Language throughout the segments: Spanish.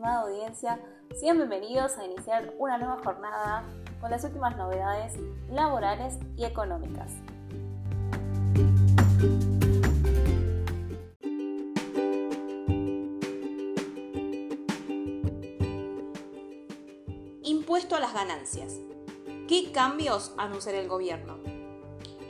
estimada audiencia, sean bienvenidos a iniciar una nueva jornada con las últimas novedades laborales y económicas. Impuesto a las ganancias. ¿Qué cambios anunciará el gobierno?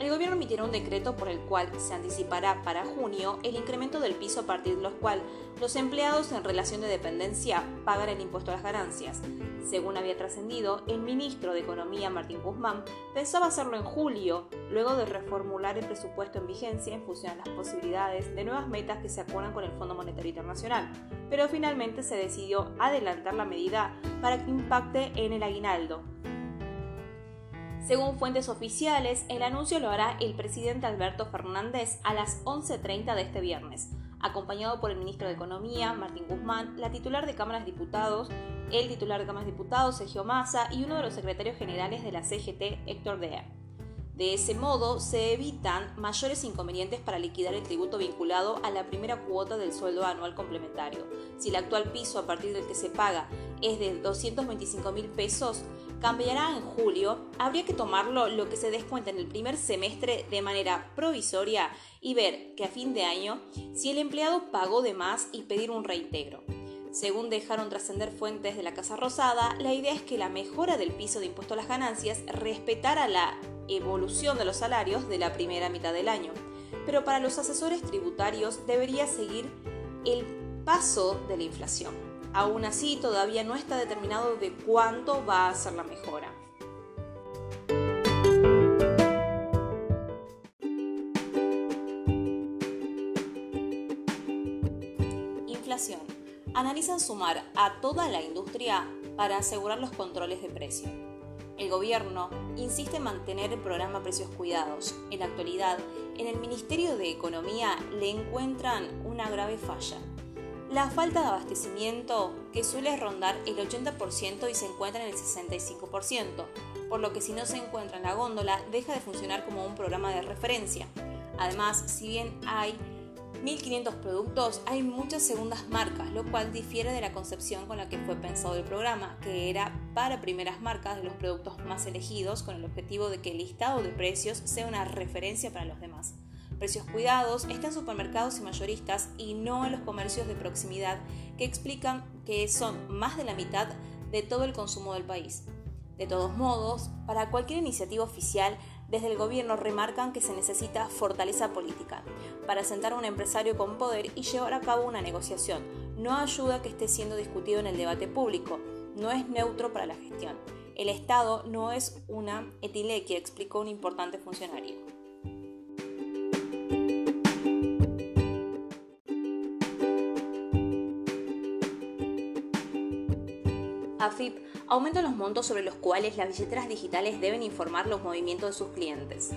El gobierno emitirá un decreto por el cual se anticipará para junio el incremento del piso a partir de los cual los empleados en relación de dependencia pagan el impuesto a las ganancias. Según había trascendido, el ministro de Economía Martín Guzmán pensaba hacerlo en julio, luego de reformular el presupuesto en vigencia en función a las posibilidades de nuevas metas que se acuerdan con el Fondo Monetario Internacional, pero finalmente se decidió adelantar la medida para que impacte en el aguinaldo, según fuentes oficiales, el anuncio lo hará el presidente Alberto Fernández a las 11.30 de este viernes, acompañado por el ministro de Economía, Martín Guzmán, la titular de Cámaras de Diputados, el titular de Cámaras de Diputados, Sergio Massa, y uno de los secretarios generales de la CGT, Héctor Dea. De ese modo, se evitan mayores inconvenientes para liquidar el tributo vinculado a la primera cuota del sueldo anual complementario. Si el actual piso a partir del que se paga es de 225 mil pesos, cambiará en julio, habría que tomarlo lo que se descuenta en el primer semestre de manera provisoria y ver que a fin de año si el empleado pagó de más y pedir un reintegro. Según dejaron trascender fuentes de la Casa Rosada, la idea es que la mejora del piso de impuesto a las ganancias respetara la evolución de los salarios de la primera mitad del año, pero para los asesores tributarios debería seguir el paso de la inflación. Aún así, todavía no está determinado de cuánto va a ser la mejora. Inflación. Analizan sumar a toda la industria para asegurar los controles de precio. El gobierno insiste en mantener el programa Precios Cuidados. En la actualidad, en el Ministerio de Economía le encuentran una grave falla. La falta de abastecimiento, que suele rondar el 80% y se encuentra en el 65%, por lo que si no se encuentra en la góndola deja de funcionar como un programa de referencia. Además, si bien hay 1500 productos, hay muchas segundas marcas, lo cual difiere de la concepción con la que fue pensado el programa, que era para primeras marcas de los productos más elegidos con el objetivo de que el listado de precios sea una referencia para los demás. Precios cuidados está en supermercados y mayoristas y no en los comercios de proximidad que explican que son más de la mitad de todo el consumo del país. De todos modos, para cualquier iniciativa oficial desde el gobierno remarcan que se necesita fortaleza política para sentar a un empresario con poder y llevar a cabo una negociación. No ayuda que esté siendo discutido en el debate público, no es neutro para la gestión. El Estado no es una etilequia, explicó un importante funcionario. AFIP aumenta los montos sobre los cuales las billeteras digitales deben informar los movimientos de sus clientes.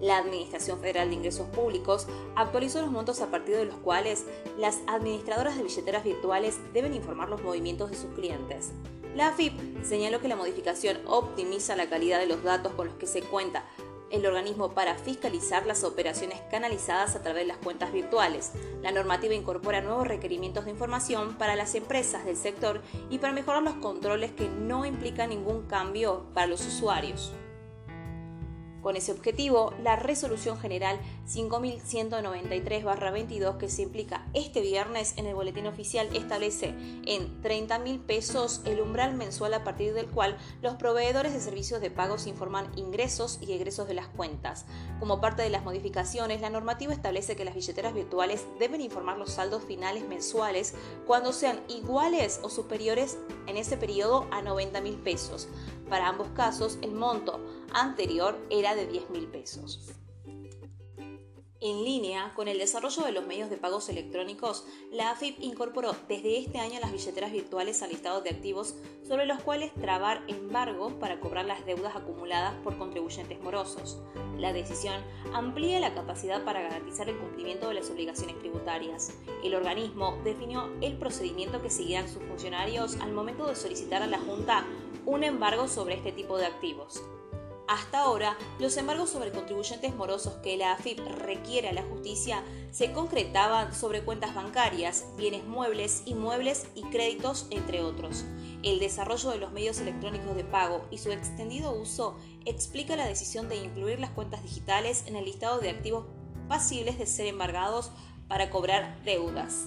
La Administración Federal de Ingresos Públicos actualizó los montos a partir de los cuales las administradoras de billeteras virtuales deben informar los movimientos de sus clientes. La AFIP señaló que la modificación optimiza la calidad de los datos con los que se cuenta, el organismo para fiscalizar las operaciones canalizadas a través de las cuentas virtuales. La normativa incorpora nuevos requerimientos de información para las empresas del sector y para mejorar los controles que no implican ningún cambio para los usuarios. Con ese objetivo, la Resolución General 5193-22 que se implica este viernes en el Boletín Oficial establece en 30 mil pesos el umbral mensual a partir del cual los proveedores de servicios de pagos informan ingresos y egresos de las cuentas. Como parte de las modificaciones, la normativa establece que las billeteras virtuales deben informar los saldos finales mensuales cuando sean iguales o superiores en ese periodo a 90 mil pesos. Para ambos casos, el monto anterior era de 10 mil pesos. En línea con el desarrollo de los medios de pagos electrónicos, la AFIP incorporó desde este año las billeteras virtuales al listado de activos sobre los cuales trabar embargos para cobrar las deudas acumuladas por contribuyentes morosos. La decisión amplía la capacidad para garantizar el cumplimiento de las obligaciones tributarias. El organismo definió el procedimiento que seguirán sus funcionarios al momento de solicitar a la Junta un embargo sobre este tipo de activos. Hasta ahora, los embargos sobre contribuyentes morosos que la AFIP requiere a la justicia se concretaban sobre cuentas bancarias, bienes muebles, inmuebles y créditos, entre otros. El desarrollo de los medios electrónicos de pago y su extendido uso explica la decisión de incluir las cuentas digitales en el listado de activos pasibles de ser embargados para cobrar deudas.